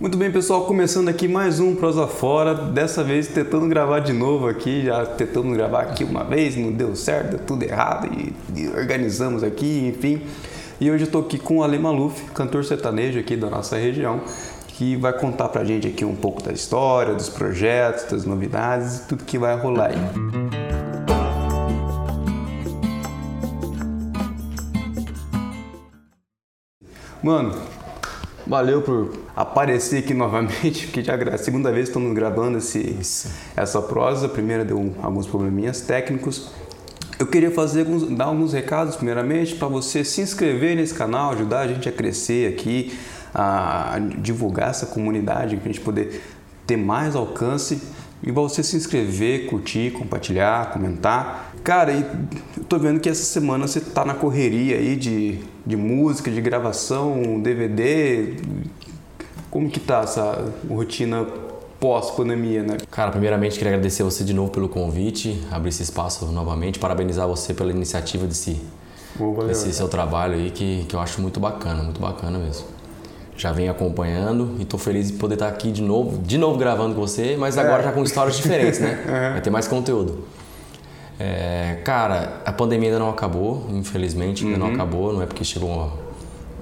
Muito bem, pessoal, começando aqui mais um Prosa Fora, dessa vez tentando gravar de novo aqui, já tentando gravar aqui uma vez, não deu certo, deu tudo errado e, e organizamos aqui, enfim. E hoje eu estou aqui com o Ale Maluf, cantor sertanejo aqui da nossa região, que vai contar pra gente aqui um pouco da história, dos projetos, das novidades e tudo que vai rolar aí. Mano, valeu por aparecer aqui novamente, porque já é a segunda vez que estamos gravando esse, essa prosa. A primeira deu alguns probleminhas técnicos. Eu queria fazer alguns, dar alguns recados, primeiramente, para você se inscrever nesse canal, ajudar a gente a crescer aqui, a divulgar essa comunidade, para a gente poder ter mais alcance. E você se inscrever, curtir, compartilhar, comentar. Cara, e eu tô vendo que essa semana você tá na correria aí de, de música, de gravação, DVD. Como que tá essa rotina pós-pandemia, né? Cara, primeiramente queria agradecer você de novo pelo convite, abrir esse espaço novamente, parabenizar você pela iniciativa desse, Boa, desse seu trabalho aí, que, que eu acho muito bacana, muito bacana mesmo. Já venho acompanhando e tô feliz de poder estar aqui de novo, de novo gravando com você, mas agora É. já com histórias diferentes, né? É. Vai ter mais conteúdo. É, cara, a pandemia ainda não acabou, infelizmente, ainda Uhum. não acabou, não é porque chegou uma,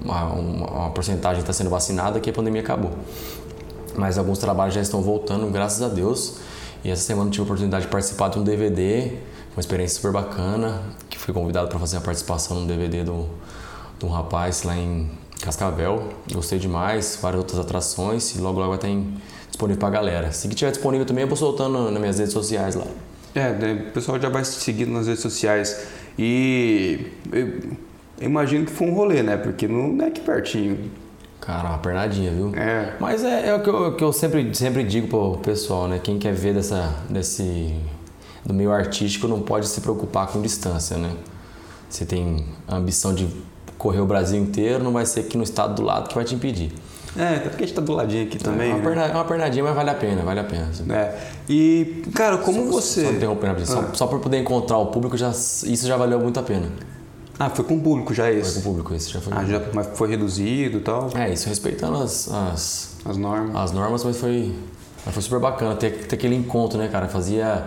uma, uma, uma porcentagem que está sendo vacinada que a pandemia acabou. Mas alguns trabalhos já estão voltando, graças a Deus. E essa semana eu tive a oportunidade de participar de um DVD, uma experiência super bacana, que fui convidado para fazer a participação num DVD do, de um rapaz lá em Cascavel. Gostei demais, várias outras atrações e logo logo vai disponível pra galera. Se que tiver disponível também, eu vou soltando nas minhas redes sociais lá. É, né, o pessoal já vai se seguindo nas redes sociais. E eu, imagino que foi um rolê, né? Porque não é aqui pertinho. Cara, uma pernadinha, viu? É. Mas é, é o que eu, que eu sempre, sempre digo pro pessoal, né? Quem quer ver dessa, desse, do meio artístico não pode se preocupar com distância, né? Você tem a ambição de correr o Brasil inteiro, não vai ser aqui no estado do lado que vai te impedir. É, até porque a gente tá do ladinho aqui também. é, uma né? perna- é uma pernadinha, mas vale a pena, vale a pena. É. E, cara, como Só- você. Só, interrompendo, Ah. só, só por poder encontrar o público, já, isso já valeu muito a pena. Ah, foi com o público já Foi com o esse. público, isso já foi. Ah, já, mas foi reduzido e tal, É, isso respeitando as, as, as normas. as normas, mas foi, mas foi super bacana ter, ter aquele encontro, né, cara? Fazia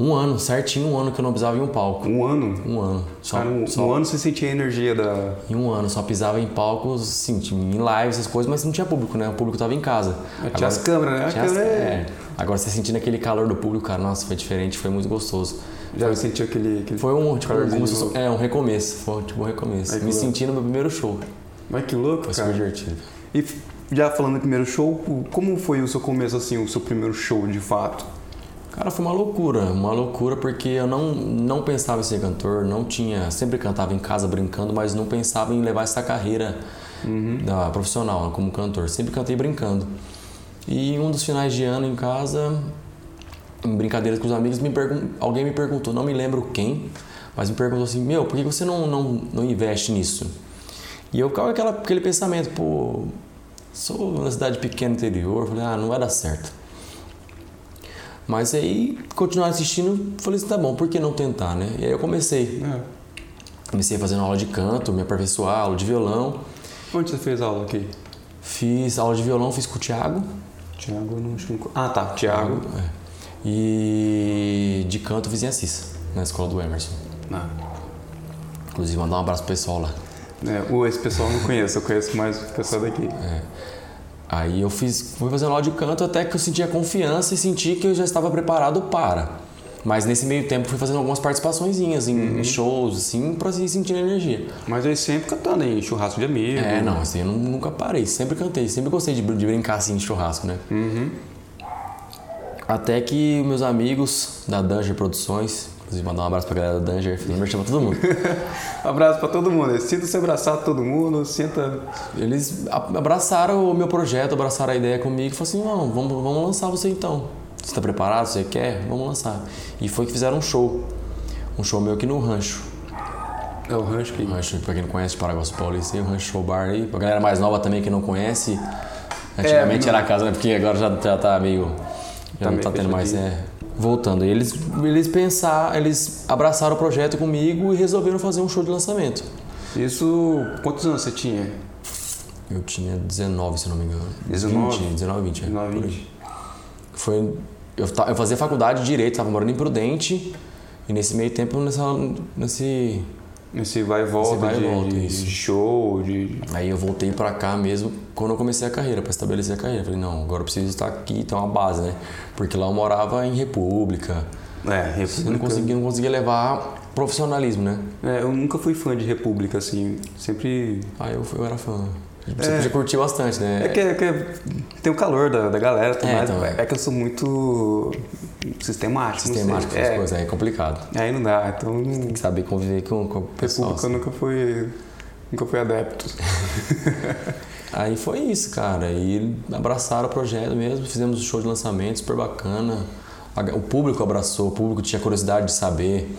um ano, certinho um ano que eu não pisava em um palco. Um ano. Um ano. Só, Cara, um, só- um ano você sentia a energia da. Em um ano, só pisava em palcos, assim, em lives, essas coisas, mas não tinha público, né? O público tava em casa. Tinha as câmeras, né? Tinha as- é- é. Agora você sentindo aquele calor do público, cara, nossa, foi diferente, foi muito gostoso. Já sentiu aquele. aquele... Foi um, tipo, novo. é, um recomeço. Foi tipo um recomeço. Ai, Me louco. senti no meu primeiro show. Mas que louco, Foi cara. super divertido. E já falando do primeiro show, como foi o seu começo, assim, o seu primeiro show de fato? Cara, foi uma loucura, uma loucura porque eu não, não pensava em ser cantor, não tinha, sempre cantava em casa brincando, mas não pensava em levar essa carreira da profissional né, como cantor. Sempre cantei brincando. E um dos finais de ano em casa, em brincadeiras com os amigos, me pergun- alguém me perguntou, não me lembro quem, mas me perguntou assim, meu, por que você não, não, não investe nisso? E eu ficava aquela, aquele pensamento, pô, sou uma cidade pequena interior, falei, ah, não vai dar certo. Mas aí, continuar assistindo, falei assim, tá bom, por que não tentar, né? E aí eu comecei. É. Comecei fazendo aula de canto, me aperfeiçoar, aula de violão. Onde você fez aula aqui? Fiz aula de violão, fiz com o Thiago. Tiago, eu não acho. Ah, tá, Tiago. É. E de canto fiz em Assis, na escola do Emerson. Ah. Inclusive, mandar um abraço pro pessoal lá. É, esse pessoal eu não conheço, eu conheço mais o pessoal daqui. Aí eu fiz, fui fazendo aula de canto até que eu senti a confiança e senti que eu já estava preparado para. Mas nesse meio tempo fui fazendo algumas participaçõezinhas em, em shows, assim, pra ir sentindo energia. Mas aí sempre cantando em churrasco de amigo. É, não, assim, eu nu- nunca parei, sempre cantei, sempre gostei de, de brincar assim em churrasco, né? Uhum. Até que meus amigos da Danger Produções, inclusive mandar um abraço pra galera da Danger, merchan pra todo mundo. Abraço pra todo mundo. Sinta-se abraçado todo mundo, sinta... Eles abraçaram o meu projeto, abraçaram a ideia comigo e falaram assim: não, vamos, vamos lançar você então. Você tá preparado? Você quer? Vamos lançar. E foi que fizeram um show. Um show meu aqui no Rancho. É o rancho que... Rancho, pra quem não conhece, Paraguaçu Paulista, aí, o Rancho Show Bar aí. Pra galera mais nova também que não conhece. Antigamente não- era a casa, né? Porque agora já, já tá meio. Já Tá não tá tendo mais. É, voltando. E eles, eles pensaram, eles abraçaram o projeto comigo e resolveram fazer um show de lançamento. Isso... Quantos anos você tinha? Eu tinha 19, se não me engano. 19? 20, 19, 20. 19, por aí. 20. Foi, eu, eu fazia faculdade de Direito, tava morando em Prudente. E nesse meio tempo, nessa, nesse... Esse vai e volta, vai e de, volta, de- isso. de show, de. Aí eu voltei pra cá mesmo quando eu comecei a carreira, pra estabelecer a carreira. Falei, não, agora eu preciso estar aqui, ter uma base, né? Porque lá eu morava em República. É, Eu não República. conseguia, não conseguia levar profissionalismo, né? É, eu nunca fui fã de República, assim. Sempre. Aí eu, fui- eu era fã. Você É. podia curtir bastante, né? É que, é que tem o calor da, da galera, tudo É, mais. então, é. que eu sou muito sistemático. Sistemático, essas é, coisas, é complicado. Aí não dá, então Tem que saber conviver com, com o pessoal. República eu assim. nunca fui. Nunca fui adepto. Aí foi isso, cara. E abraçaram o projeto mesmo, fizemos o show de lançamento, super bacana. O público abraçou, o público tinha curiosidade de saber.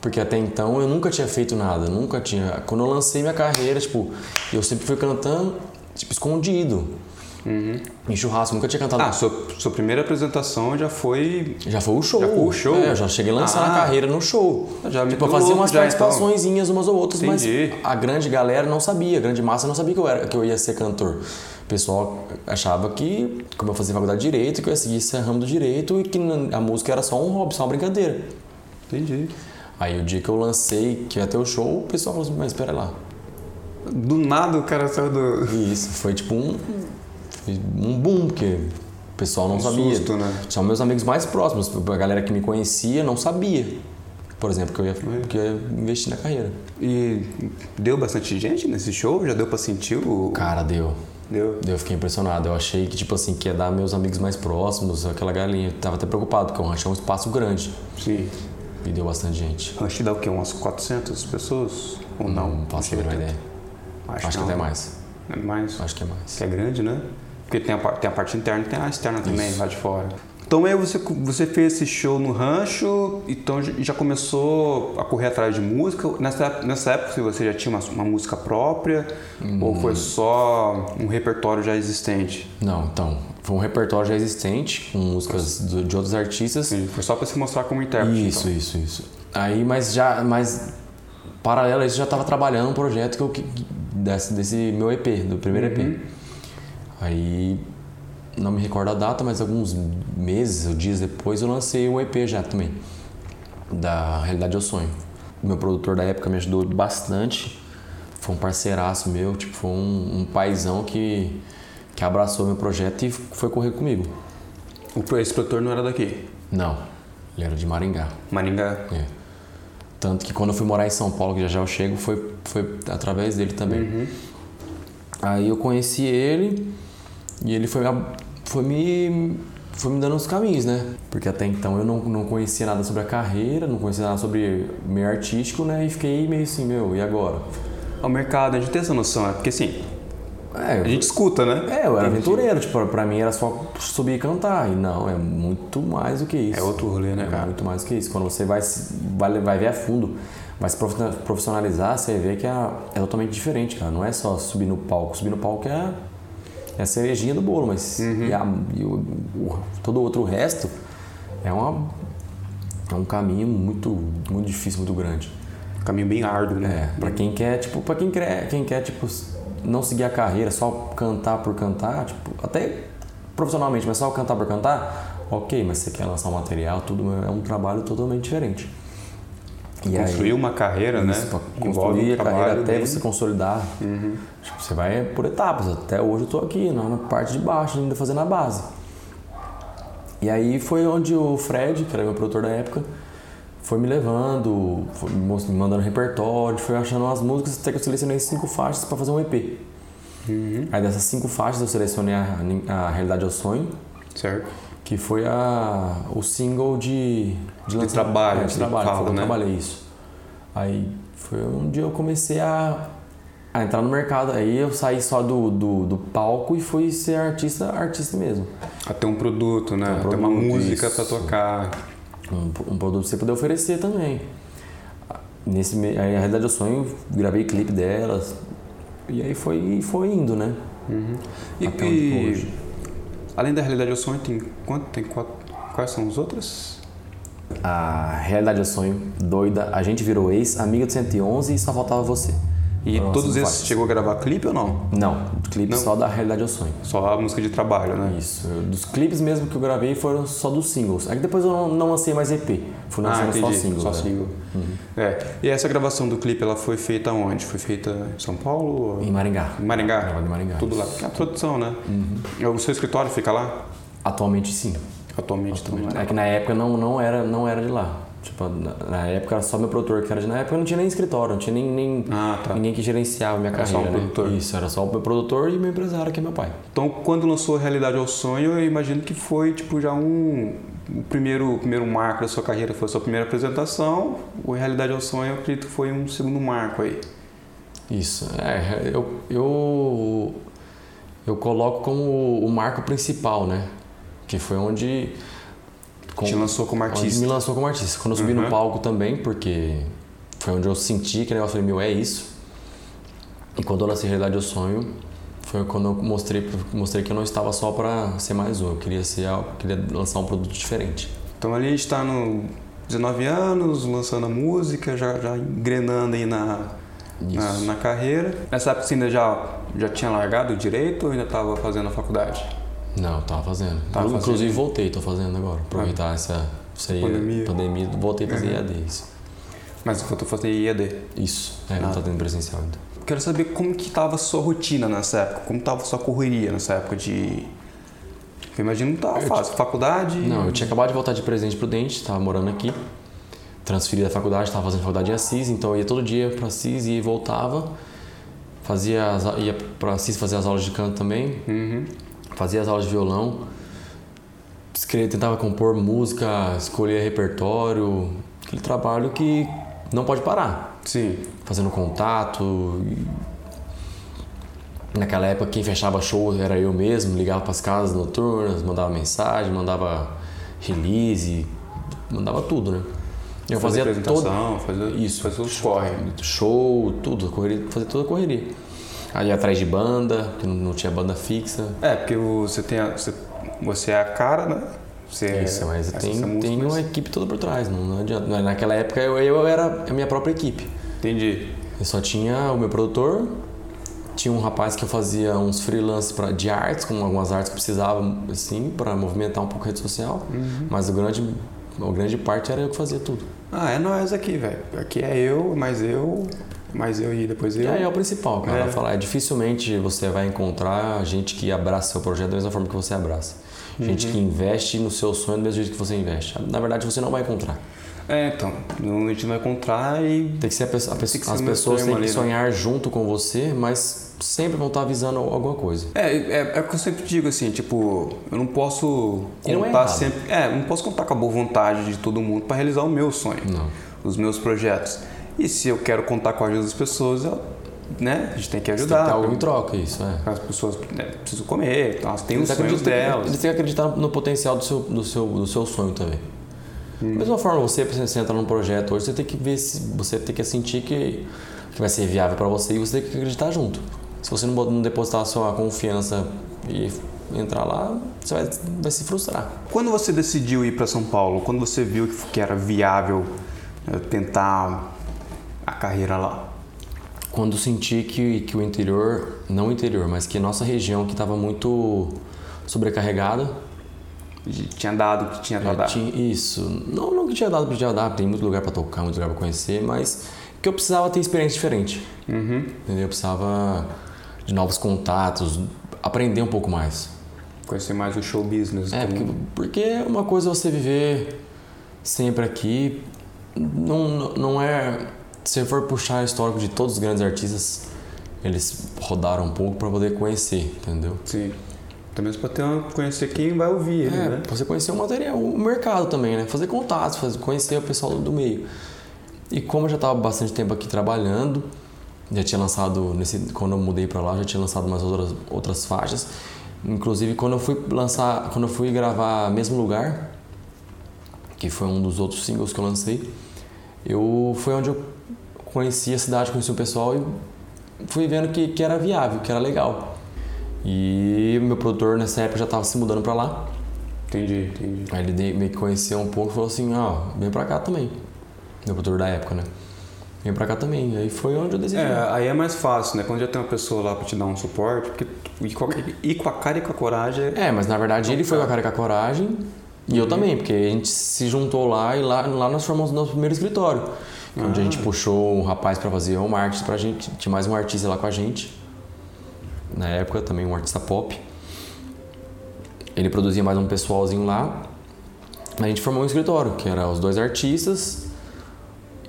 Porque até então eu nunca tinha feito nada, nunca tinha. Quando eu lancei minha carreira, tipo, eu sempre fui cantando, tipo, escondido. Em churrasco, nunca tinha cantado. Ah, sua, sua primeira apresentação já foi. Já foi o show. Já foi o show? É, eu já cheguei a lançar Ah. a carreira no show. Já tipo, meteu eu fazia umas então. participaçõezinhas umas ou outras, Entendi. mas a grande galera não sabia, a grande massa não sabia que eu, era, que eu ia ser cantor. O pessoal achava que, como eu fazia faculdade de Direito, que eu ia seguir esse ramo do Direito e que a música era só um hobby, só uma brincadeira. Entendi. Aí o dia que eu lancei, que ia ter o show, o pessoal falou assim, mas espera lá. Do nada o cara saiu do. Isso, foi tipo um, um boom, porque o pessoal não Um sabia. susto, né? São meus amigos mais próximos, a galera que me conhecia não sabia, por exemplo, que eu ia, que eu ia investir na carreira. E deu bastante gente nesse show? Já deu pra sentir o. Cara, deu. Deu. Eu fiquei impressionado. Eu achei que, tipo assim, que ia dar meus amigos mais próximos, aquela galinha. Eu tava até preocupado, porque eu achei um espaço grande. Sim. E deu bastante gente. Acho que dá o quê? Umas 400 pessoas? Ou não? Não faço a tanto. ideia. Acho, Acho que até mais. É mais. Acho que é mais. Que é grande, né? Porque tem a, tem a parte interna e tem a externa também, lá de fora. Então aí você, você fez esse show no rancho, então já- começou a correr atrás de música. Nessa, nessa época você já tinha uma, uma música própria ou Hum. foi só um repertório já existente? Não, então, foi um repertório já existente, com músicas do- de outros artistas. Sim, Foi só para se mostrar como intérprete. Isso, então. isso, isso. Aí, mas já, mas paralelo a isso, já estava trabalhando um projeto que eu, que, desse, desse meu EP, do primeiro Uhum. EP. Aí, não me recordo a data, mas alguns meses ou dias depois eu lancei um EP já também, da Realidade ao Sonho. O meu produtor da época me ajudou bastante, foi um parceiraço meu, tipo, foi um, um paizão que, que abraçou meu projeto e foi correr comigo. O, esse produtor não era daqui, Não, ele era de Maringá. Maringá. É. Tanto que quando eu fui morar em São Paulo, que já já eu chego, foi, foi através dele também. Aí eu conheci ele e ele foi, foi, me, foi me dando os caminhos, né? Porque até então eu não, não conhecia nada sobre a carreira, não conhecia nada sobre meio artístico, né? E fiquei meio assim, meu, e agora? O mercado, a gente tem essa noção, é porque assim, É, a gente escuta, né? é, eu era aventureiro, tipo, pra mim era só subir e cantar. E não, é muito mais do que isso. É outro rolê, né, É cara? muito mais do que isso. Quando você vai, vai, vai ver a fundo, vai se profi- profissionalizar, você vê que é, é totalmente diferente, cara. Não é só subir no palco. Subir no palco é, é a cerejinha do bolo, mas Uhum. e a- e o, o- todo o outro resto é, uma, é um caminho muito, muito difícil, muito grande. Caminho bem árduo, né? É, pra quem quer, tipo, para quem quer, quem quer, tipo, não seguir a carreira, só cantar por cantar, tipo, até profissionalmente, mas só cantar por cantar, ok, mas você quer lançar um material, tudo é um trabalho totalmente diferente. E Construir uma carreira, né? isso, Envolve construir um a carreira até você consolidar. Tipo, você vai por etapas. Até hoje eu tô aqui, na parte de baixo, ainda fazendo a base. E aí foi onde o Fred, que era meu produtor da época, foi me levando, foi me mandando repertório, foi achando umas músicas, até que eu selecionei cinco faixas para fazer um EP. Aí dessas cinco faixas eu selecionei a, a Realidade ao Sonho, Certo. Que foi a, o single de, de, lança- trabalho, é, de trabalho, fala, foi que eu né? trabalhei isso. Aí foi onde eu comecei a, a entrar no mercado. Aí eu saí só do, do, do palco e fui ser artista, artista mesmo. Até um produto, né? Ter um Até uma música pra tocar. Um, um produto que você poder oferecer também. Nesse, aí, a realidade eu sonho, gravei clipe delas. E aí foi, foi indo, né? E, Até onde e- tô hoje. Além da realidade ao sonho, tem quanto? Tem quatro, quais são os outros? A realidade é sonho, doida, a gente virou ex, amiga do 111 e só faltava você. E Nossa, todos esses faz. chegou a gravar clipe ou não? Não, clipe Não. só da Realidade ao Sonho. Só a música de trabalho, né? Isso. Dos clipes mesmo que eu gravei foram só dos singles. Aí depois eu não, lancei mais EP. Fui Ah, lançando só entendi. singles. Só né? single. É. E essa gravação do clipe, ela foi feita onde? Foi feita em São Paulo? ou- Em Maringá. Em Maringá? Em Maringá. Tudo lá. É a produção, né? O seu escritório fica lá? Atualmente sim. Atualmente, também. É que na época não, não, era, não era de lá. Tipo, na, na época era só meu produtor que era. Na época eu não tinha nem escritório, não tinha nem, nem Ah, tá. ninguém que gerenciava minha Era só carreira. um né? produtor. Isso, era só o meu produtor e meu empresário, que é meu pai. Então, quando lançou Realidade ao Sonho, eu imagino que foi tipo já um o primeiro o primeiro marco da sua carreira, foi a sua primeira apresentação. O Realidade ao Sonho, eu acredito que foi um segundo marco aí. Isso. É, eu, eu, eu coloco como o marco principal, né? Que foi onde. Com- Te lançou como artista. me lançou como artista. Quando eu subi Uhum. no palco também, porque foi onde eu senti que o negócio falei, meu, é isso. E quando eu lancei Realidade ao Sonho, foi quando eu mostrei, mostrei que eu não estava só para ser mais um. Eu queria, ser, algo- queria lançar um produto diferente. Então ali a gente está no 19 anos, lançando a música, já, já engrenando aí na, na, na carreira. Nessa época você ainda já, já tinha largado o direito ou ainda estava fazendo a faculdade? Não, eu tava fazendo. Tava Inclusive fazendo. voltei, tô fazendo agora. Aproveitar essa, essa aí, Pandemia. pandemia, voltei a fazer Uhum. EAD. Isso. Mas eu tô fazendo IED. Isso. É, não Ah. tá tendo presencial ainda. Quero saber como que tava a sua rotina nessa época, como tava a sua correria nessa época de... Eu imagino que não tava fácil. Faculdade... Não, eu tinha acabado de voltar de Presidente Prudente, tava morando aqui. Transferi da faculdade, tava fazendo faculdade em Assis, então eu ia todo dia pra Assis e voltava. Fazia ia pra Assis fazer as aulas de canto também, Uhum. Fazia as aulas de violão. Escrevia, tentava compor música, escolher repertório, aquele trabalho que não pode parar. Sim. fazendo contato. e- Naquela época, quem fechava show era eu mesmo, ligava para as casas noturnas, mandava mensagem, mandava release, mandava tudo, né? Eu fazia todo apresentação, fazer... Isso. Fazer os corre. show, tudo, correria, fazia toda a correria. Aí atrás de banda, que não, tinha banda fixa. É, porque você tem a, você, você é a cara, né? Você é Isso, mas tem, tem mas- uma equipe toda por trás, não, não adianta. Naquela época eu, eu era a minha própria equipe. Entendi. Eu só tinha o meu produtor, tinha um rapaz que eu fazia uns freelances pra, de artes, com algumas artes que precisavam, assim, para movimentar um pouco a rede social. Uhum. Mas o grande, a grande parte era eu que fazia tudo. Ah, é nós aqui, velho. Aqui é eu, mais eu, mais eu e depois eu. Aí é o principal, cara. É. Falar, é, dificilmente você vai encontrar gente que abraça seu projeto da mesma forma que você abraça. Gente Uhum. que investe no seu sonho do mesmo jeito que você investe. Na verdade, você não vai encontrar. É, então. A gente vai encontrar e. Tem que ser a pessoa, a pessoa- ser as pessoas têm que né? sonhar junto com você, mas sempre vão estar avisando alguma coisa. É, é, é o que eu sempre digo assim, tipo, eu não posso E não é contar sempre. É, não posso contar com a boa vontade de todo mundo para realizar o meu sonho, Não. os meus projetos. E se eu quero contar com a ajuda das pessoas, eu, né, a gente tem que Você tem que ajudar. ter algo em troca, isso, é. As pessoas né, precisam comer, elas têm os Eles sonhos acreditam- delas. Eles têm que acreditar no potencial do seu, do seu, do seu sonho também. Hum. Da mesma forma, você, você entrar num projeto hoje, você tem que ver se você tem que sentir que, que vai ser viável para você e você tem que acreditar junto. Se você não, depositar a sua confiança e entrar lá, você vai, vai se frustrar. Quando você decidiu ir para São Paulo, quando você viu que- que era viável eh, tentar a carreira lá? Quando senti que, que o interior, não o interior, mas que a nossa região que estava muito sobrecarregada, Tinha dado que tinha É, pra dar. tinha- isso. Não, não que tinha dado pra tinha dado, tem muito lugar pra tocar, muito lugar pra conhecer, mas que eu precisava ter experiência diferente. Uhum. Entendeu? Eu precisava de novos contatos, aprender um pouco mais. Conhecer mais o show business. É, porque, porque uma coisa é você viver sempre aqui, não- não é. Se for puxar o histórico de todos os grandes artistas, eles rodaram um pouco pra poder conhecer, entendeu? Sim. Também para ter uma, conhecer quem vai ouvir É, né? você conhecer o material, o mercado também, né? Fazer contatos, fazer, conhecer o pessoal do meio. E como eu já estava bastante tempo aqui trabalhando, já tinha lançado, nesse, quando eu mudei para lá, já tinha lançado umas outras, outras faixas. Inclusive, quando eu fui lançar, quando eu fui gravar Mesmo Lugar, que foi um dos outros singles que eu lancei, eu foi onde eu conheci a cidade, conheci o pessoal e fui vendo que, que era viável, que era legal. E o meu produtor nessa época já estava se mudando para lá. Entendi, entendi. Aí ele meio que conheceu um pouco e falou assim, ó, vem pra cá também. Meu produtor da época, né? Vem pra cá também. Aí foi onde eu decidi. É, aí é mais fácil, né? Quando já tem uma pessoa lá pra te dar um suporte, porque ir com a, ir com a cara e com a coragem é. É, mas na verdade ele foi com a cara e com a coragem e eu também, porque a gente se juntou lá e lá, lá nós formamos nosso primeiro escritório. É Onde a gente puxou um rapaz pra fazer um marketing pra gente, tinha mais um artista lá com a gente. Na época também um artista pop. Ele produzia mais um pessoalzinho lá. A gente formou um escritório, que era os dois artistas.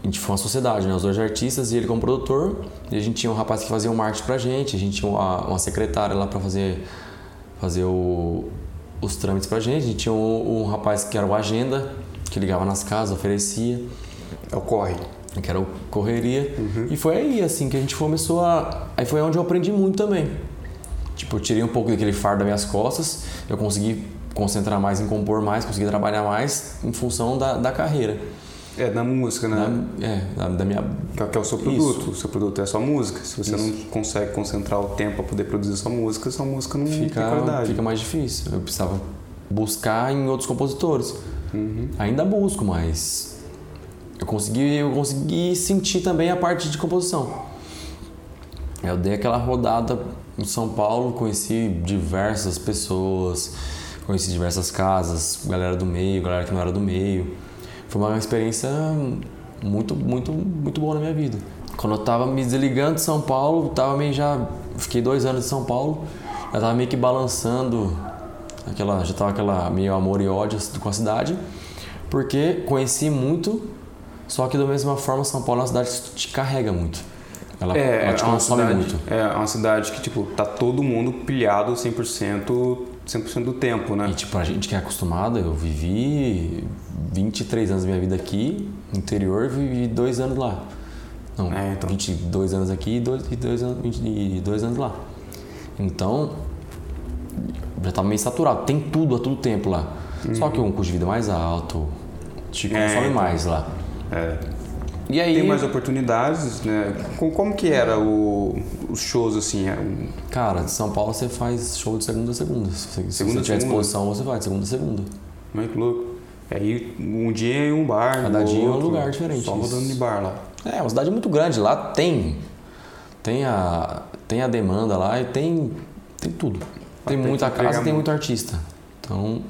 A gente foi uma sociedade, né? Os dois artistas e ele como produtor. E a gente tinha um rapaz que fazia o marketing pra gente. A gente tinha uma, uma secretária lá pra fazer, fazer o, os trâmites pra gente. A gente tinha um, um rapaz que era o agenda, que ligava nas casas, oferecia. É o corre. Que era o correria. E foi aí, assim, que a gente começou a... Aí foi onde eu aprendi muito também. Tipo, eu tirei um pouco daquele fardo das minhas costas. Eu consegui concentrar mais em compor mais, consegui trabalhar mais em função da, da carreira. É, da música, né? Da, é, da, da minha... Que, é- que é o seu produto. O seu produto é só música. Se você Isso. não consegue concentrar o tempo para poder produzir sua música, sua música não fica, qualidade. fica mais difícil. Eu precisava buscar em outros compositores. Ainda busco, mas eu consegui, eu consegui sentir também a parte de composição. Eu dei aquela rodada em São Paulo, conheci diversas pessoas, conheci diversas casas, galera do meio, galera que não era do meio. Foi uma experiência muito, muito, muito boa na minha vida. Quando eu tava me desligando de São Paulo, tava meio já. Fiquei dois anos em São Paulo, já tava meio que balançando, aquela, já tava aquela meio amor e ódio com a cidade, porque conheci muito, só que da mesma forma São Paulo é uma cidade que te carrega muito. Ela, É, ela te é consome cidade, muito. É uma cidade que, tipo, tá todo mundo pilhado 100%, 100% do tempo, né? E tipo, a gente que é acostumado, eu vivi 23 anos da minha vida aqui, no interior, vivi dois anos lá. Não, É, então. 22 anos aqui e dois, e dois, anos, 22 anos lá. Então, já tava meio saturado. Tem tudo a todo tempo lá. Só que um custo de vida mais alto, te Uhum. É, consome então. mais lá. É. E aí, Tem mais oportunidades, né? Com- Como que era o, os shows, assim? é, um- cara, de São Paulo você faz show de segunda a segunda. Se, se Segunda a você tiver disposição, você vai de segunda a segunda. Como é que louco? Aí um dia em um bar, Cada no dia em um outro, lugar diferente, Só rodando de bar lá. É, uma cidade muito grande. Lá tem. Tem a, tem a demanda lá e tem, tem tudo. Tem tem muita casa e tem muito artista. Então,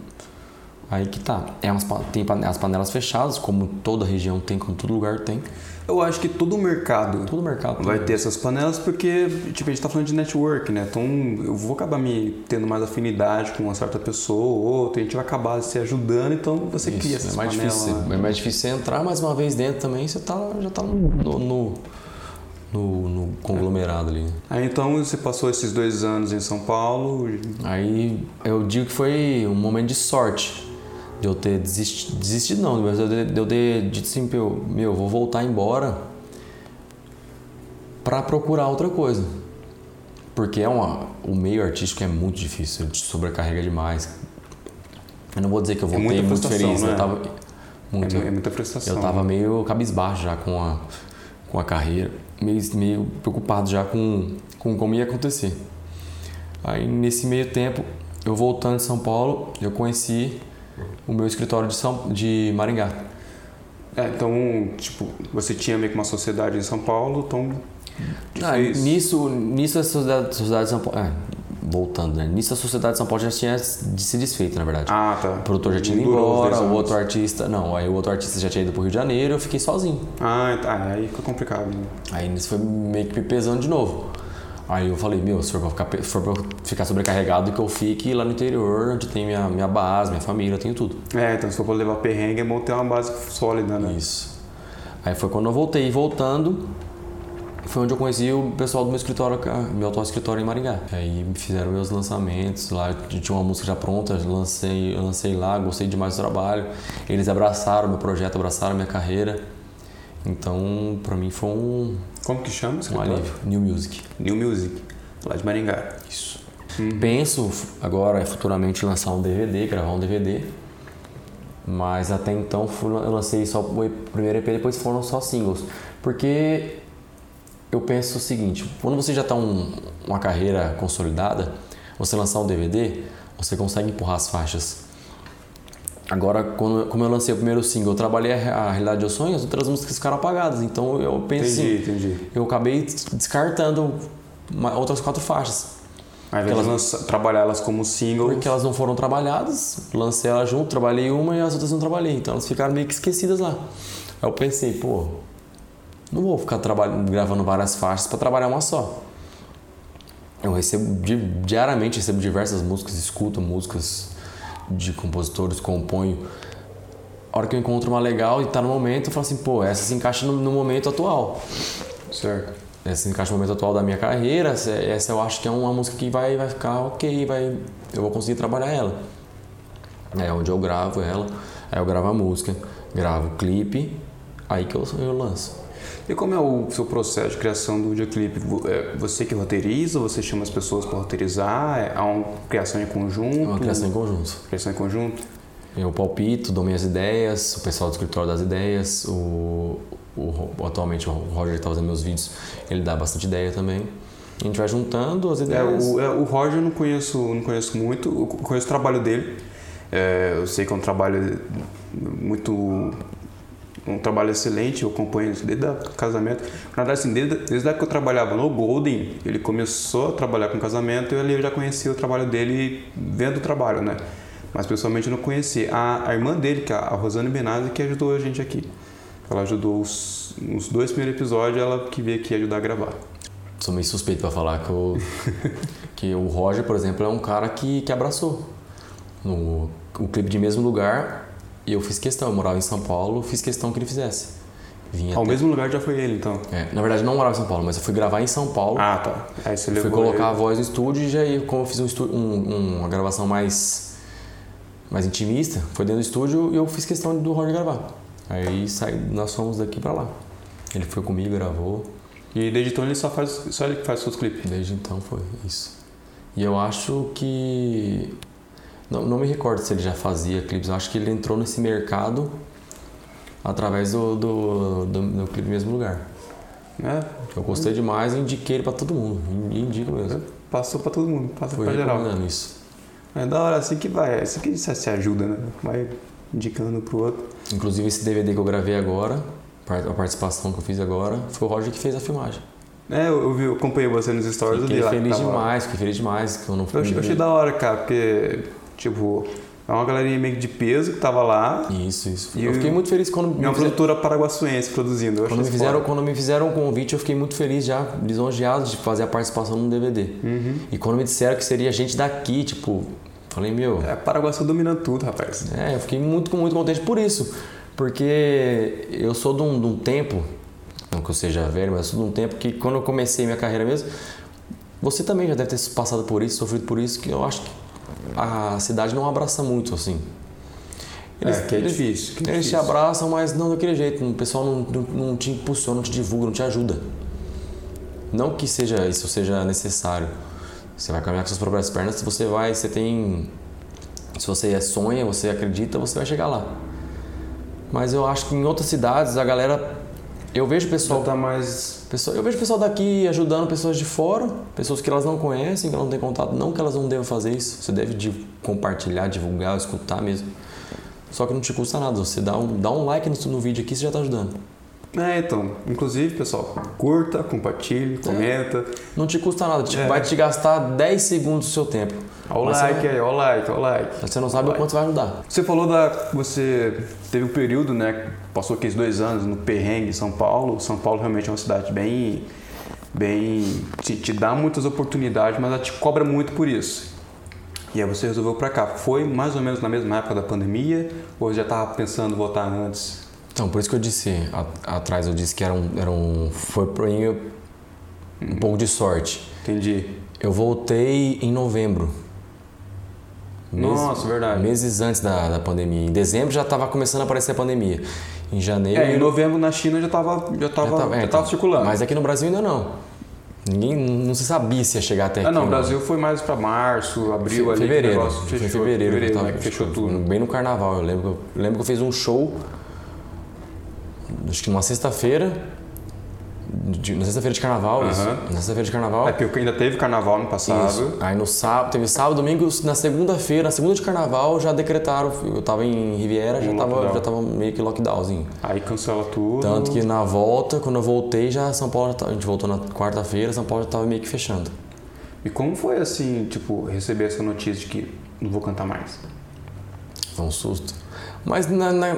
aí que tá. É umas, tem as panelas fechadas, como toda região tem, como todo lugar tem. Eu acho que todo mercado Todo mercado vai ter essas panelas porque, tipo, a gente tá falando de network, né? Então eu vou acabar me tendo mais afinidade com uma certa pessoa ou outra, a gente vai acabar se ajudando, então você cria Isso, essas é mais panelas. difícil. É mais difícil você entrar mais uma vez dentro também, você tá, já tá no, no, no, no- no conglomerado ali. né? Aí então você passou esses dois anos em São Paulo, Aí eu digo que foi um momento de sorte de eu ter desistido, desistido não, mas eu de, de eu ter dito assim, meu, meu, vou voltar embora para procurar outra coisa. Porque é uma, o meio artístico é muito difícil, ele te sobrecarrega demais. Eu não vou dizer que eu É voltei muita muito frustração, feliz, né? eu tava muito, é, é muita prestação. eu tava meio cabisbaixo já com a, com a carreira, meio, meio preocupado já com, com como ia acontecer. Aí nesse meio tempo, eu voltando de São Paulo, eu conheci o meu escritório de, São, de Maringá. É, então, tipo, você tinha meio que uma sociedade em São Paulo, então. Ah, nisso, nisso a sociedade, sociedade de São Paulo. é, voltando, né? Nisso a sociedade de São Paulo já tinha se desfeito, na verdade. Ah, tá. o produtor já tinha ido embora, o outro artista. Não, aí o outro artista já tinha ido pro Rio de Janeiro, eu fiquei sozinho. Ah, tá. Aí fica complicado. Né? Aí nisso foi meio que me pesando de novo. Aí eu falei, meu, se for pra ficar, se for ficar sobrecarregado, que eu fique lá no interior, onde tem minha, minha base, minha família, eu tenho tudo. É, então se for pra levar perrengue, é bom ter uma base sólida, né? Isso. Aí foi quando eu voltei. E voltando, foi onde eu conheci o pessoal do meu escritório, meu atual escritório em Maringá. Aí me fizeram meus lançamentos lá, tinha uma música já pronta, lancei, eu lancei lá, gostei demais do trabalho. Eles abraçaram meu projeto, abraçaram minha carreira. Então, pra mim foi um, Como que chama? alívio. New Music. New Music, lá de Maringá. Isso. Penso agora futuramente lançar um DVD, gravar um DVD. Mas até então eu lancei só o primeiro EP, depois foram só singles. Porque eu penso o seguinte, quando você já está um, uma carreira consolidada, você lançar um DVD, você consegue empurrar as faixas. Agora, quando, como eu lancei o primeiro single, eu trabalhei a, a Realidade dos Sonhos, as outras músicas ficaram apagadas. Então eu pensei. Entendi, entendi. Eu acabei descartando uma- outras quatro faixas. De lança- trabalhar elas como singles. Porque elas não foram trabalhadas, lancei elas junto, trabalhei uma e as outras não trabalhei. Então elas ficaram meio que esquecidas lá. Aí eu pensei, pô, não vou ficar trabalhando, gravando várias faixas para trabalhar uma só. Eu recebo di- diariamente, recebo diversas músicas, escuto músicas de compositores, componho. A hora que eu encontro uma legal e tá no momento, eu falo assim, pô, essa se encaixa no, no momento atual. Certo. Essa se encaixa no momento atual da minha carreira. Essa, essa eu acho que é uma música que vai, vai ficar ok, vai, eu vou conseguir trabalhar ela. É onde eu gravo ela, aí eu gravo a música, gravo o clipe, aí que eu, eu lanço. E como é o seu processo de criação do videoclipe? É Você que roteiriza, você chama as pessoas para roteirizar? É há uma criação em conjunto? É uma criação em conjunto. Criação em conjunto? Eu palpito, dou minhas ideias, o pessoal do escritório das ideias, o, o, atualmente o Roger está fazendo meus vídeos, ele dá bastante ideia também. A gente vai juntando as É, ideias. o, é, o Roger eu não conheço, não conheço muito, eu conheço o trabalho dele. É, eu sei que é um trabalho muito. Um trabalho excelente, eu acompanho isso desde o casamento. Na verdade, assim, desde, desde a época que eu trabalhava no Golden, ele começou a trabalhar com casamento e ali eu já conhecia o trabalho dele vendo o trabalho, né? Mas pessoalmente eu não conhecia. A, a irmã dele, que é a Rosane Benazzi, que ajudou a gente aqui. Ela ajudou os, os dois primeiros episódios, ela que veio aqui ajudar a gravar. Sou meio suspeito pra falar que, eu, que o Roger, por exemplo, é um cara que, que abraçou. No, o clipe de mesmo lugar, eu fiz questão, eu morava em São Paulo, fiz questão que ele fizesse. Vinha Ao até- mesmo lugar já foi ele, então. É, na verdade, não morava em São Paulo, mas eu fui gravar em São Paulo. Ah, tá. Aí você fui levou colocar a ele. voz no estúdio e já, ia- como eu fiz um estu- um- uma gravação mais, mais intimista, foi dentro do estúdio e eu fiz questão do Roger gravar. Aí saí, nós fomos daqui pra lá. Ele foi comigo, gravou. E desde então ele só faz, só ele que faz seus clipes. Desde então foi isso. E eu acho que. Não, não me recordo se ele já fazia clipes, eu acho que ele entrou nesse mercado através do, do, do, do clipe Mesmo Lugar. né? Eu gostei demais e indiquei ele pra todo mundo. Indico mesmo. Passou pra todo mundo, passa Foi pra geral. isso. É da hora assim que vai, é assim que se ajuda, né? Vai indicando pro outro. Inclusive esse DVD que eu gravei agora, a participação que eu fiz agora, foi o Roger que fez a filmagem. É, eu, vi, eu acompanhei você nos stories, Fiquei lá. que feliz lá. demais, fiquei feliz demais que eu não Eu achei, eu achei da hora, cara, porque, tipo, é uma galerinha meio de peso que tava lá Isso, isso. E eu fiquei muito feliz quando me uma fizeram- produtora paraguaçuense produzindo. Eu Quando me, fizeram, quando me fizeram o convite, eu fiquei muito feliz já, lisonjeado de fazer a participação no DVD. Uhum. E quando me disseram que seria gente daqui, tipo, falei, meu, É, Paraguaçu dominando tudo, rapaz. é, eu fiquei muito, muito contente por isso. Porque eu sou de um, de um tempo, não que eu seja velho, mas eu sou de um tempo que quando eu comecei minha carreira mesmo, você também já deve ter passado por isso, sofrido por isso, que eu acho que a cidade não abraça muito, assim. é, que é difícil. Que é Eles te difícil. abraçam, mas não daquele jeito. O pessoal não, não, não te impulsiona, não te divulga, não te ajuda. Não que seja isso seja necessário. Você vai caminhar com suas próprias pernas, se você vai, você tem. Se você sonha, você acredita, você vai chegar lá. Mas eu acho que em outras cidades a galera. Eu vejo pessoal, tá mais. pessoal. Eu vejo pessoal daqui ajudando pessoas de fora, pessoas que elas não conhecem, que elas não têm contato. Não que elas não devam fazer isso. Você deve de- compartilhar, divulgar, escutar mesmo. Só que não te custa nada. Você dá um, dá um like no, no vídeo aqui, você já está ajudando. É, então. Inclusive, pessoal, curta, compartilhe, comenta. Não te custa nada. Tipo, É. vai te gastar 10 segundos do seu tempo. Olha o Mas like aí, olha o like, olha o like. Você não sabe o quanto vai ajudar. Você falou da. Você teve um período, né? Passou aqueles dois anos no perrengue em São Paulo. São Paulo realmente é uma cidade bem. bem. te, te dá muitas oportunidades, mas ela te cobra muito por isso. E aí você resolveu pra cá. Foi mais ou menos na mesma época da pandemia? Ou já tava pensando em voltar antes? Então, por isso que eu disse a- atrás, eu disse que era um, era um foi pra mim um pouco de sorte. Entendi. Eu voltei em novembro. Meses- Nossa, verdade. Meses antes da, da pandemia. Em dezembro já estava começando a aparecer a pandemia. Em janeiro. É, em novembro na China já tava, já tava, já tava- tava, é, então, circulando. Mas aqui no Brasil ainda não. Ninguém não se sabia se ia chegar até aqui. ah, não, o Brasil foi mais pra março, abril ali. que o fevereiro. negócio fechou, em fevereiro, que tava- né, que fechou tudo. Bem no carnaval. Eu lembro, eu lembro que eu fiz um show, acho que numa sexta-feira, de- na sexta-feira de carnaval, isso. Aham. Na sexta-feira de carnaval. É porque ainda teve carnaval no passado. Isso. Aí no sábado, teve sábado, domingo, na segunda-feira, na segunda de carnaval, já decretaram. Eu tava em Riviera, já Um tava, lockdown. já tava meio que lockdownzinho. Aí cancela tudo. Tanto que na volta, quando eu voltei, já São Paulo, já tá- a gente voltou na quarta-feira, São Paulo já tava meio que fechando. E como foi assim, tipo, receber essa notícia de que não vou cantar mais? Foi um susto. Mas na, na-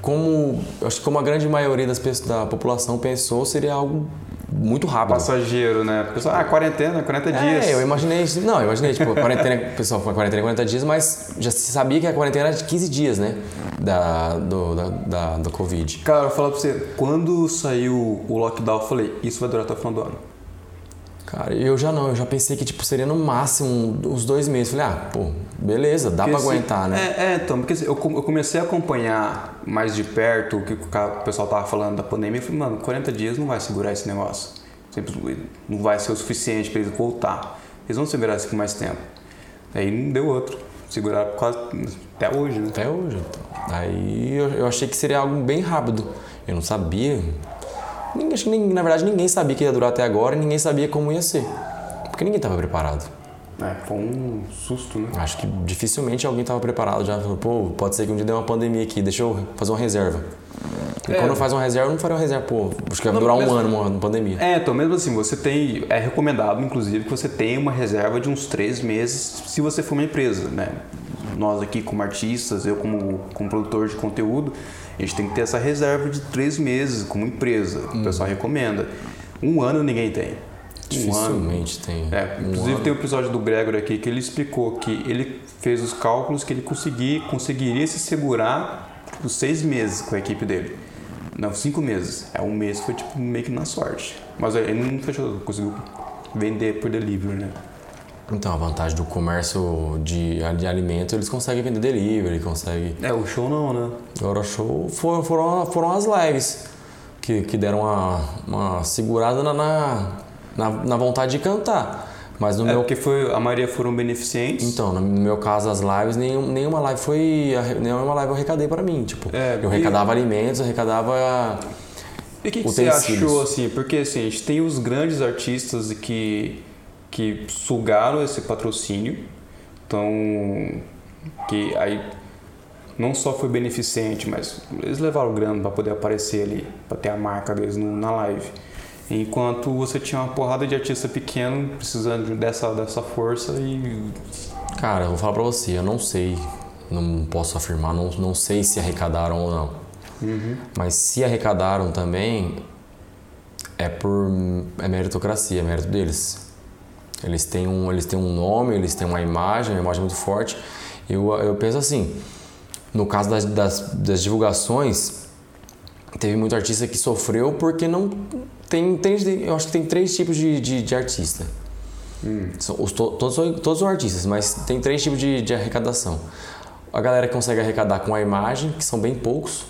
como acho que como a grande maioria das pessoas da população pensou, seria algo muito rápido. Passageiro, né? Pessoal, ah, quarentena, 40 dias. É, eu imaginei. Não, eu imaginei, tipo, quarentena, pessoal, foi quarentena 40 dias, mas já se sabia que a quarentena era de 15 dias, né? Da, do, da, da, do Covid. Cara, eu vou falar pra você, quando saiu o lockdown, eu falei, isso vai durar até o final do ano. Cara, eu já não, eu já pensei que, tipo, seria no máximo uns dois meses. Falei, ah, pô, beleza, dá assim, aguentar, né? É, é, então, porque eu, com- eu comecei a acompanhar mais de perto o que o pessoal tava falando da pandemia. Eu falei, mano, 40 dias não vai segurar esse negócio. Sempre não vai ser o suficiente pra eles voltar. Eles vão segurar isso por mais tempo. Aí não deu outro. Seguraram quase até hoje, né? Até hoje. então. Aí eu, eu achei que seria algo bem rápido. Eu não sabia. Acho que na verdade ninguém sabia que ia durar até agora e ninguém sabia como ia ser. Porque ninguém estava preparado. É, foi um susto, né? Acho que dificilmente alguém estava preparado já. Falou, pô, pode ser que um dia dê uma pandemia aqui, deixa eu fazer uma reserva. E É. quando faz uma reserva, eu não faria uma reserva, pô, acho que vai durar um ano uma, uma pandemia. É, então mesmo assim, você tem. É recomendado, inclusive, que você tenha uma reserva de uns três meses se você for uma empresa, né? Nós aqui como artistas, eu como, como produtor de conteúdo, a gente tem que ter essa reserva de três meses como empresa. O pessoal recomenda. Um ano ninguém tem. Um. Dificilmente tem. É, um inclusive ano. tem um episódio do Gregor aqui que ele explicou que ele fez os cálculos que ele consegui, conseguiria se segurar por seis meses com a equipe dele. Não, cinco meses. É um mês foi tipo meio que na sorte. Mas ele não fechou, conseguiu vender por delivery, né? Então, a vantagem do comércio de, de alimento, eles conseguem vender delivery, conseguem. É, o show não, né? Agora o show foram, foram, foram as lives que, que deram uma, uma segurada na, na, na, vontade de cantar. Mas no É meu porque foi, a maioria foram beneficentes. Então, no meu caso, as lives, nenhum, nenhuma live foi. Nenhuma live eu arrecadei pra mim. Tipo, É, eu arrecadava alimentos, arrecadava. E o que, que você achou assim? Porque assim, a gente tem os grandes artistas que, que sugaram esse patrocínio, então que aí não só foi beneficente, mas eles levaram grana para poder aparecer ali, para ter a marca deles no- na live. Enquanto você tinha uma porrada de artista pequeno precisando dessa, dessa força e Cara, eu vou falar pra você, eu não sei. Não posso afirmar, não, não sei se arrecadaram ou não. Mas se arrecadaram também, é por. É meritocracia, é mérito deles. Eles têm um, eles têm um nome, eles têm uma imagem, uma imagem muito forte. Eu, eu penso assim, no caso das, das, das divulgações, teve muito artista que sofreu porque não tem, tem eu acho que tem três tipos de, de, de artista. São os, to- todos, são- todos são artistas, mas tem três tipos de, de arrecadação. A galera que consegue arrecadar com a imagem, que são bem poucos,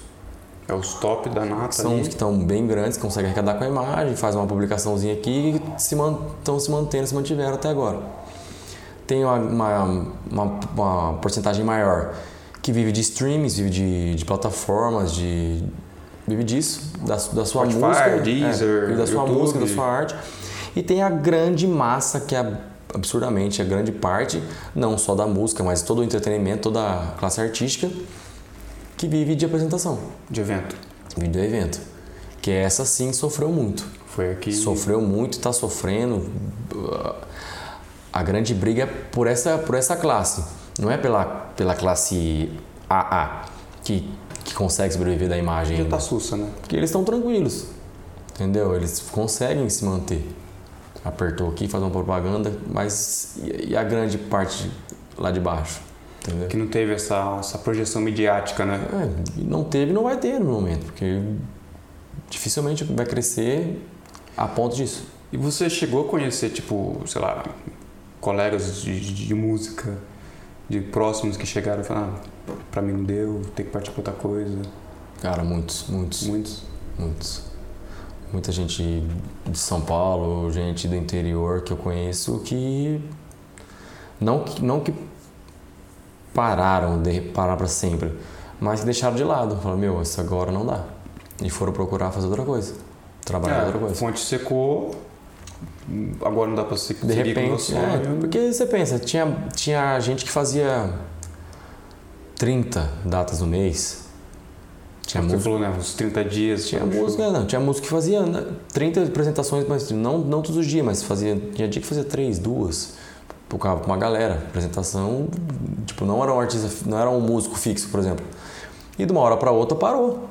é os top da nata são ali. os que estão bem grandes, conseguem arrecadar com a imagem, faz uma publicaçãozinha aqui e se estão se mantendo, se mantiveram até agora. Tem uma, uma, uma, uma porcentagem maior que vive de streams, vive de, de plataformas, de vive disso, da, da sua Spotify, música, Deezer, vive da sua YouTube. música, da sua arte. E tem a grande massa que é absurdamente a grande parte, não só da música, mas todo o entretenimento, toda a classe artística que vive de apresentação de evento. vídeo evento. Que essa sim sofreu muito. Foi aqui. Sofreu muito, está sofrendo. A grande briga é por essa, por essa classe. Não é pela, pela classe AA que, que consegue sobreviver da imagem Já ainda. tá sussa, né? Porque eles estão tranquilos. Entendeu? Eles conseguem se manter. Apertou aqui, faz uma propaganda, mas e a grande parte lá de baixo? Entendeu? Que não teve essa, essa projeção midiática, né? É, não teve e não vai ter no momento, porque dificilmente vai crescer a ponto disso. E você chegou a conhecer, tipo, sei lá, colegas de, de, de música, de próximos que chegaram e falaram, ah, pra mim não deu, tem que partir pra outra coisa. Cara, muitos, muitos, Muitos. muitos. Muita gente de São Paulo, gente do interior que eu conheço que não que, não que pararam de parar para sempre, mas que deixaram de lado. Falaram, meu, isso agora não dá. E foram procurar fazer outra coisa. Trabalhar é outra A coisa. fonte secou, agora não dá pra se De repente, é, porque você pensa, tinha, tinha gente que fazia 30 datas no mês. Tinha Você música, falou, né? Uns 30 dias. tinha show. música, não, tinha música que fazia né, 30 apresentações, mas não, não todos os dias, mas fazia, tinha dia que fazia 3, 2, tocava com uma galera. Apresentação, tipo, não era um artista, não era um músico fixo, por exemplo. E de uma hora para outra parou.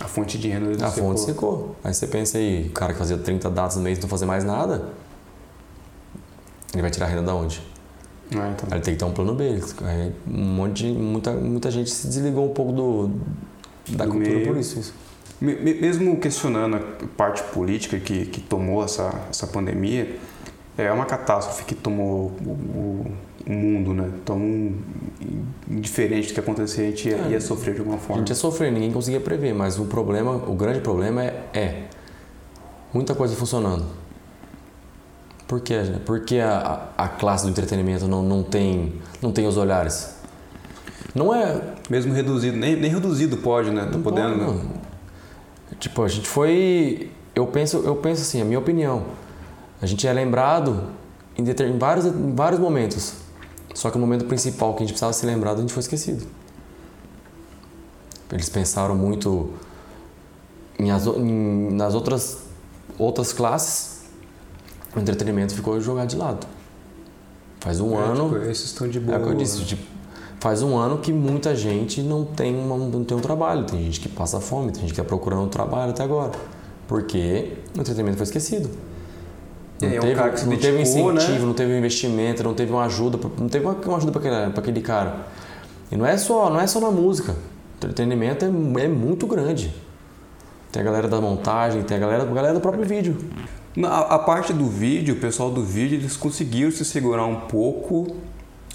A fonte de renda A secou. fonte secou. Aí você pensa aí, o cara que fazia 30 datas no mês e não fazer mais nada, ele vai tirar a renda da onde? Ah, então. Aí ele tem que ter um plano B. Aí um monte de, muita, muita gente se desligou um pouco do, da Do cultura meio. por isso. isso. Me- me- Mesmo questionando a parte política que, que tomou essa, essa pandemia, é uma catástrofe que tomou o, o- mundo, né? Tão diferente do que acontecer, a gente ia, É. ia sofrer de alguma A forma. gente ia sofrer, ninguém conseguia prever, mas o problema, o grande problema é, é muita coisa funcionando. Por quê? Por que a, a a classe do entretenimento não, não, tem, não tem os olhares? Não é, Mesmo reduzido, nem, nem reduzido pode, né? Tá podendo, pode, né? Tipo, a gente foi. Eu penso, eu penso assim, a minha opinião. A gente é lembrado em, em vários, em vários momentos. Só que o momento principal que a gente precisava ser lembrado, a gente foi esquecido. Eles pensaram muito em as em- nas outras, outras classes, o entretenimento ficou jogado de lado. Faz um É, ano. tipo, esses estão de É boa. o que eu disse, tipo, faz um ano que muita gente não tem, uma, não tem um trabalho. Tem gente que passa fome, tem gente que está procurando um trabalho até agora. Porque o entretenimento foi esquecido. Não É, é um teve, cara que se não teve incentivo, né? não teve investimento, não teve uma ajuda, não teve uma, uma ajuda para aquele, cara. E não é só, não é só na música. O entretenimento é, é muito grande. Tem a galera da montagem, tem a galera, a galera do próprio vídeo. Na- A, a parte do vídeo, o pessoal do vídeo, eles conseguiram se segurar um pouco,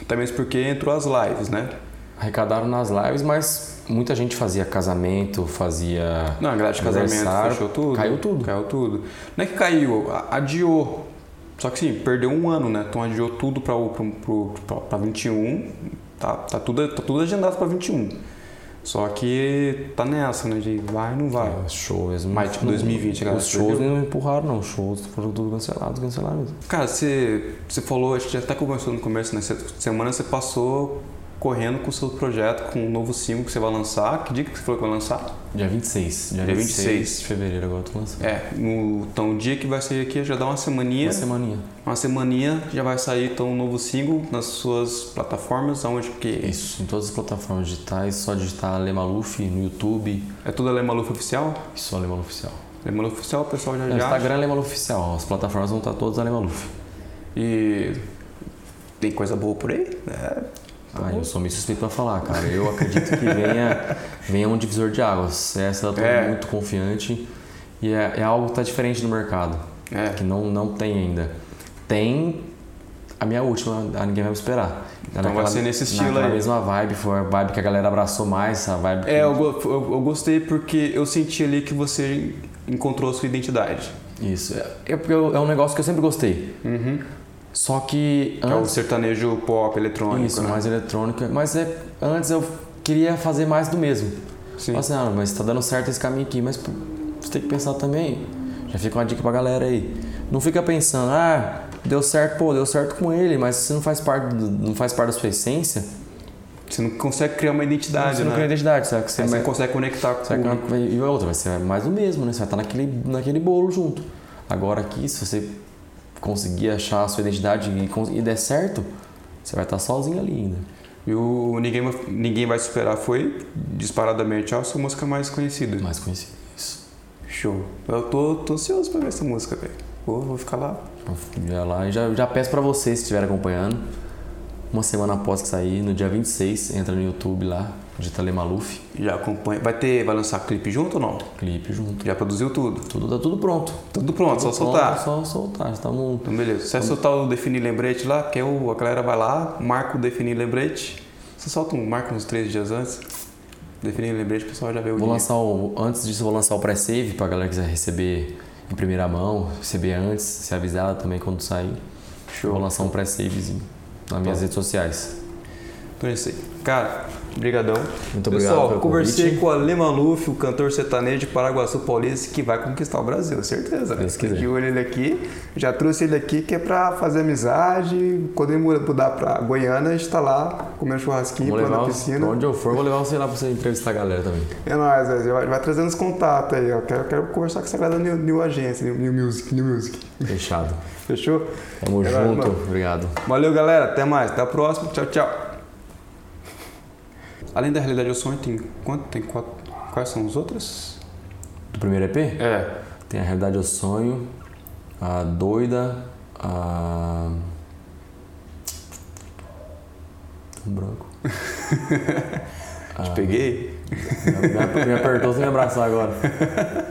até mesmo porque entrou as lives, né? Arrecadaram nas lives, mas muita gente fazia casamento, fazia. Não, a grade de casamento fechou tudo. caiu tudo. Caiu tudo. Não é que caiu, adiou. Só que sim, perdeu um ano, né? Então adiou tudo para o pro, pro, pra- pra 21. Tá, tá, tudo, tá tudo agendado para 21. Só que tá nessa, né? De vai ou não vai. É, show mesmo. Mas, tipo, Não- 2020, galera, Os shows não empurraram, não. Os shows foram tudo cancelados, cancelaram mesmo. Cara, você, você falou, a gente até conversou no começo, né? Essa semana você passou correndo com o seu projeto, com um novo single que você vai lançar. Que dia que você falou que vai lançar? Dia 26. Dia, Dia 26 26. de fevereiro agora eu tô lançando. É, no, então o dia que vai sair aqui já dá uma semaninha. Uma semaninha. Uma semaninha já vai sair então um novo single nas suas plataformas, aonde que Isso, em todas as plataformas digitais, só digitar Ale Maluf no YouTube. é tudo Ale Maluf oficial? Isso, Ale Maluf Oficial. Ale Maluf oficial, o pessoal já No já. Instagram é Ale Maluf Oficial. As plataformas vão estar todas Ale Maluf. E tem coisa boa por aí? É. Ah, eu sou meio suspeito pra falar, cara. Eu acredito que venha, venha um divisor de águas. Essa eu tô É. muito confiante. E é, é algo que tá diferente no mercado. É. que não, não tem ainda. Tem a minha última, a Ninguém Vai Me Esperar. Então vai ser nesse estilo naquela aí. mesma vibe, foi a vibe que a galera abraçou mais, a vibe que... É, eu, eu, eu gostei porque eu senti ali que você encontrou a sua identidade. Isso, é, é é um negócio que eu sempre gostei. Uhum. Só que Que é o antes... sertanejo pop, eletrônico. isso, né? mais eletrônica. Mas é, antes eu queria fazer mais do mesmo. Sim. Assim, ah, mas tá dando certo esse caminho aqui, mas você tem que pensar também. Já fica uma dica pra galera aí. Não fica pensando, ah, deu certo, pô, deu certo com ele, mas se não faz parte, do- não faz parte da sua essência, Você não consegue criar uma identidade, você não né? cria identidade, sabe? Você você consegue conectar com você vai- vai- E outra, vai ser mais o mesmo, né? Você vai estar naquele, naquele bolo junto. Agora aqui, se você conseguir achar a sua identidade e, e der certo, você vai estar sozinho ali ainda. E o Ninguém, Vai- Ninguém Vai Superar foi, disparadamente, a sua música mais conhecida. Mais conhecido. Isso. Show. Eu tô, tô ansioso pra ver essa música, velho. Vou, vou ficar lá. Já lá e já, já peço pra vocês, se estiverem acompanhando, uma semana após que sair, no dia 26, entra no YouTube lá, digita Lê Maluf, Já acompanha. Vai ter, vai lançar clipe junto ou não? clipe junto. Já produziu tudo? Tudo, tá tudo pronto. Tudo pronto, só Tudo soltar. pronto, Só soltar. Estamos Então beleza. Se você soltar o definir lembrete lá, que é o, a galera vai lá, marca o definir lembrete. Você solta um, marca uns três dias antes. Definir lembrete, o pessoal já vê o Vou dia. lançar o. Antes disso, vou lançar o pré-save pra galera que quiser receber em primeira mão, receber antes, ser avisada também quando sair. Show. Vou lançar um pré-savezinho nas minhas redes sociais. Então é isso aí. Cara, brigadão. Muito obrigado Pessoal, conversei convite. com o Ale Maluf, o cantor sertanejo de Paraguaçu Paulista, que vai conquistar o Brasil, certeza. Né? Deus quiser. De olho ele aqui. Já trouxe ele aqui que é pra fazer amizade. Quando ele mudar pra Goiânia, a gente tá lá comendo churrasquinho, Vou levar na piscina. onde eu for, vou levar você lá pra você entrevistar a galera também. É nóis, vai, vai trazendo os contatos aí. Eu quero, quero conversar com essa galera da New, New Agência, New, New Music, New Music. Fechado. Fechou? Tamo É junto. Obrigado. Valeu, galera. Até mais. Até a próxima. Tchau, tchau. Além da realidade do sonho, tem quanto? Tem quatro. Quais são as outras? Do primeiro EP? É. Tem a Realidade ao Sonho, a Doida, a. Um branco. Te peguei? Me, me apertou sem me abraçar agora.